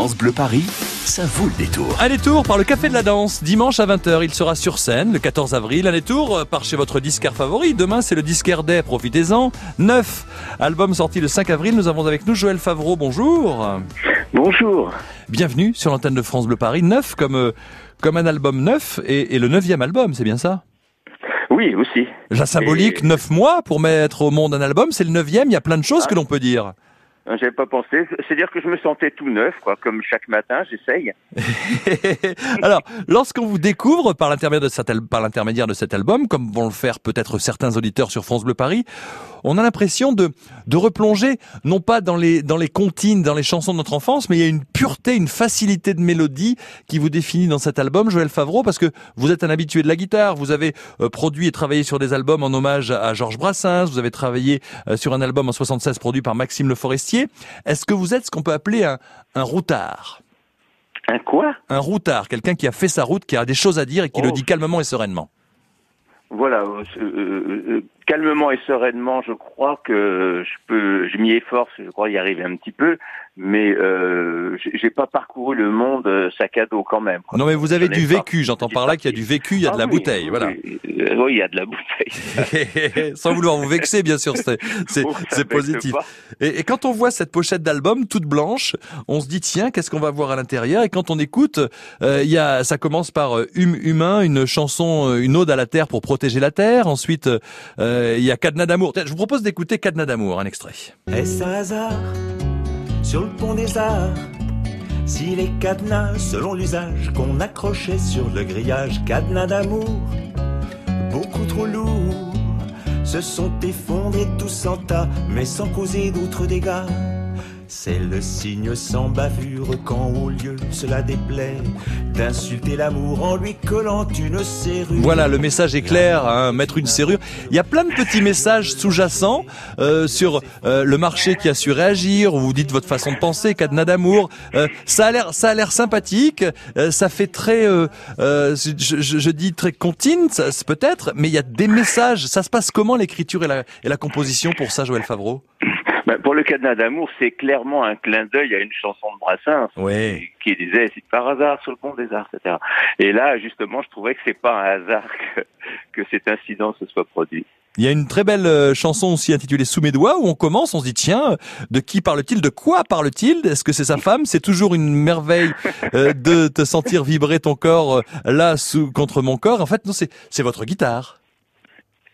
France Bleu Paris, ça vaut le détour. Un détour par le Café de la Danse, dimanche à 20h. Il sera sur scène le 14 avril. Un détour euh, par chez votre disquaire favori. Demain, c'est le disquaire des, profitez-en. Neuf, album sorti le 5 avril. Nous avons avec nous Joël Favreau. Bonjour. Bonjour. Bienvenue sur l'antenne de France Bleu Paris. Neuf comme, euh, comme un album neuf et, et le neuvième album, c'est bien ça? Oui, aussi. La symbolique, Et- neuf mois pour mettre au monde un album, c'est le neuvième. Il y a plein de choses que l'on peut dire. J'avais pas pensé. C'est-à-dire que je me sentais tout neuf, quoi. Comme chaque matin, j'essaye. Alors, lorsqu'on vous découvre par l'intermédiaire de, cet de cet album, comme vont le faire peut-être certains auditeurs sur France Bleu Paris, on a l'impression de, de replonger, non pas dans les, dans les comptines, dans les chansons de notre enfance, mais il y a une pureté, une facilité de mélodie qui vous définit dans cet album, Joël Favreau, parce que vous êtes un habitué de la guitare, vous avez euh, produit et travaillé sur des albums en hommage à Georges Brassens, vous avez travaillé euh, sur un album en 76 produit par Maxime Le Forestier. Est-ce que vous êtes ce qu'on peut appeler un, un routard? Un quoi? Un routard, quelqu'un qui a fait sa route, qui a des choses à dire et qui le Oh. dit calmement et sereinement. Voilà. euh, euh, euh, calmement et sereinement, je crois que je peux, je m'y efforce, je crois y arriver un petit peu, mais euh, j'ai pas parcouru le monde euh, sac à dos quand même. quoi. Non mais vous avez du vécu, j'entends par là qu'il y a du vécu, il y a de Ah la oui, bouteille, oui, voilà. Oui, il y a de la bouteille. Sans vouloir vous vexer, bien sûr, c'est positif. Et, et quand on voit cette pochette d'album toute blanche, on se dit tiens, qu'est-ce qu'on va voir à l'intérieur? Et quand on écoute, euh, il y a, ça commence par euh, Hum humain, une chanson, une ode à la terre pour protéger la terre. Ensuite, euh, il y a Cadenas d'amour. Je vous propose d'écouter Cadenas d'amour, un extrait. Est-ce un hasard sur le pont des arts Si les cadenas, selon l'usage qu'on accrochait sur le grillage, cadenas d'amour, beaucoup trop lourds, se sont effondrés tous en tas, mais sans causer d'autres dégâts? C'est le signe sans bavure quand au lieu cela déplaît d'insulter l'amour en lui collant une serrure. Voilà, le message est clair, hein, mettre une serrure. Il y a plein de petits messages sous-jacents euh, sur euh, le marché qui a su réagir. Vous dites votre façon de penser, cadenas d'amour. Euh, ça a l'air, ça a l'air sympathique. euh, ça fait très, euh, euh, je, je- je dis très c'est peut-être, mais il y a des messages. Ça se passe comment l'écriture et la, et la composition pour ça, Joël Favreau? Ben, pour le cadenas d'amour, c'est clairement un clin d'œil à une chanson de Brassens. Oui. qui disait c'est par hasard sur le pont des arts, etc. Et là, justement, je trouvais que c'est pas un hasard que, que cet incident se soit produit. Il y a une très belle euh, chanson aussi intitulée Sous mes doigts où on commence, on se dit tiens, de qui parle-t-il De quoi parle-t-il Est-ce que c'est sa femme C'est toujours une merveille euh, de te sentir vibrer ton corps euh, là sous contre mon corps. En fait, non, c'est c'est votre guitare.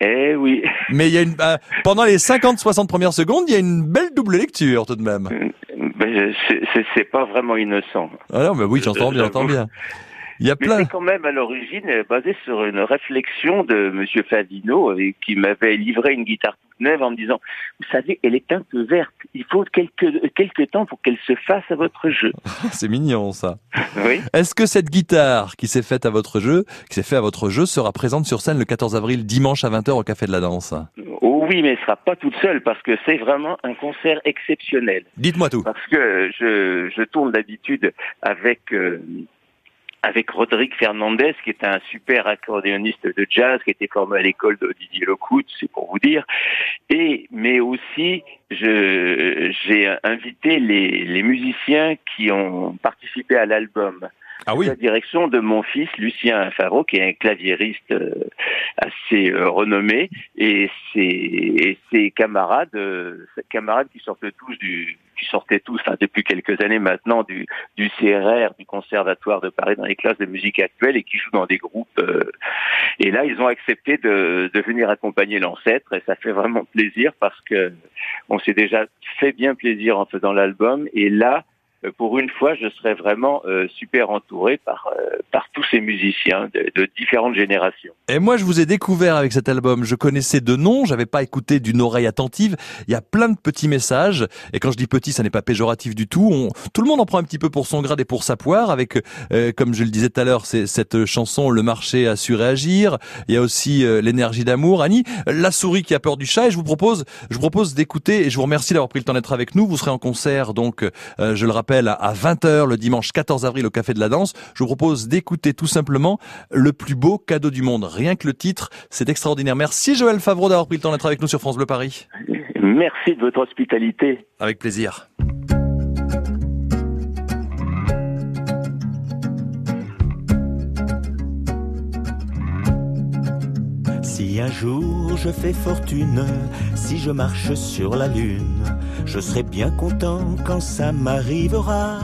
Eh oui, Mais il y a une euh, pendant les 50-60 premières secondes, il y a une belle double lecture tout de même. ben, c'est- c'est c'est pas vraiment innocent. Ah non, mais oui, j'entends bien, j'entends bien. Il y a Mais plein. c'est quand même à l'origine basé sur une réflexion de Monsieur Favino euh, qui m'avait livré une guitare neuve en me disant vous savez elle est un peu verte. Il faut quelques quelques temps pour qu'elle se fasse à votre jeu. C'est mignon ça. oui. Est-ce que cette guitare qui s'est faite à votre jeu, qui s'est fait à votre jeu, sera présente sur scène le 14 avril dimanche à 20h au Café de la Danse? Oh oui mais elle sera pas toute seule parce que c'est vraiment un concert exceptionnel. Dites-moi tout. parce que je, je tourne d'habitude avec euh, avec Rodrigue Fernandez, qui est un super accordéoniste de jazz, qui était formé à l'école de Didier Lockwood, c'est pour vous dire. Et mais aussi, j'ai invité les, les musiciens qui ont participé à l'album Ah oui. la direction de mon fils Lucien Faro, qui est un claviériste euh, assez euh, renommé, et ses, et ses camarades, euh, camarades qui sortent tous du, qui sortaient tous hein, depuis quelques années maintenant du, du CRR, du Conservatoire de Paris, dans les classes de musique actuelle, et qui jouent dans des groupes. euh, et là, ils ont accepté de, de venir accompagner l'ancêtre, et ça fait vraiment plaisir parce que on s'est déjà fait bien plaisir en faisant l'album, et là. Euh, Pour une fois, je serais vraiment euh, super entouré par euh, par tous ces musiciens de, de différentes générations. Et moi, je vous ai découvert avec cet album. Je connaissais de nom, j'avais pas écouté d'une oreille attentive. Il y a plein de petits messages. Et quand je dis petit, ça n'est pas péjoratif du tout. On, tout le monde en prend un petit peu pour son grade et pour sa poire. Avec, euh, comme je le disais tout à l'heure, cette chanson "Le marché a su réagir". Il y a aussi euh, l'énergie d'amour. Annie, la souris qui a peur du chat. Et je vous propose, je propose d'écouter. Et je vous remercie d'avoir pris le temps d'être avec nous. Vous serez en concert, donc, euh, je le rappelle, à 20h le dimanche 14 avril au Café de la Danse. Je vous propose d'écouter tout simplement le plus beau cadeau du monde. Rien que le titre, c'est extraordinaire. Merci Joël Favreau d'avoir pris le temps d'être avec nous sur France Bleu Paris. Merci de votre hospitalité. Avec plaisir. Si un jour je fais fortune, si je marche sur la lune, je serai bien content quand ça m'arrivera.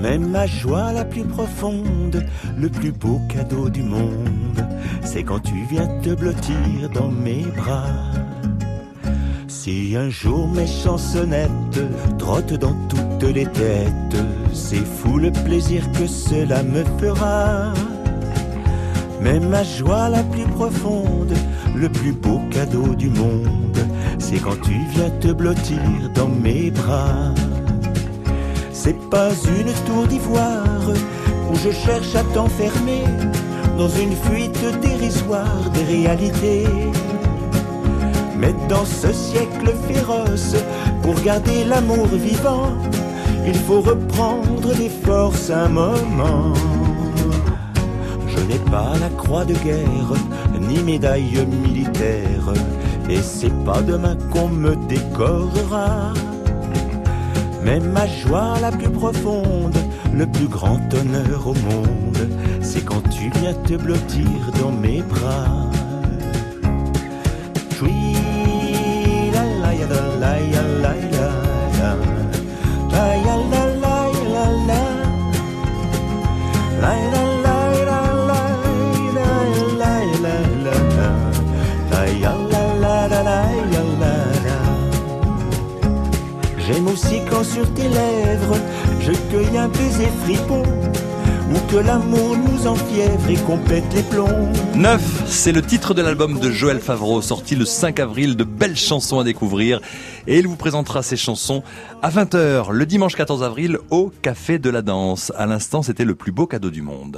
Mais ma joie la plus profonde, le plus beau cadeau du monde, c'est quand tu viens te blottir dans mes bras. Si un jour mes chansonnettes trottent dans toutes les têtes, c'est fou le plaisir que cela me fera. Mais ma joie la plus profonde, le plus beau cadeau du monde, c'est quand tu viens te blottir dans mes bras. C'est pas une tour d'ivoire où je cherche à t'enfermer dans une fuite dérisoire des réalités. Mais dans ce siècle féroce, pour garder l'amour vivant, il faut reprendre des forces un moment. N'ai pas la croix de guerre, ni médaille militaire, et c'est pas demain qu'on me décorera. Mais ma joie la plus profonde, le plus grand honneur au monde, c'est quand tu viens te blottir dans mes bras. J'aime aussi quand sur tes lèvres je cueille un baiser fripon ou que l'amour nous enfièvre et qu'on les plombs. Neuf, c'est le titre de l'album de Joël Favreau, sorti le 5 avril, de belles chansons à découvrir. Et il vous présentera ces chansons à 20h, le dimanche 14 avril, au Café de la Danse. À l'instant, c'était le plus beau cadeau du monde.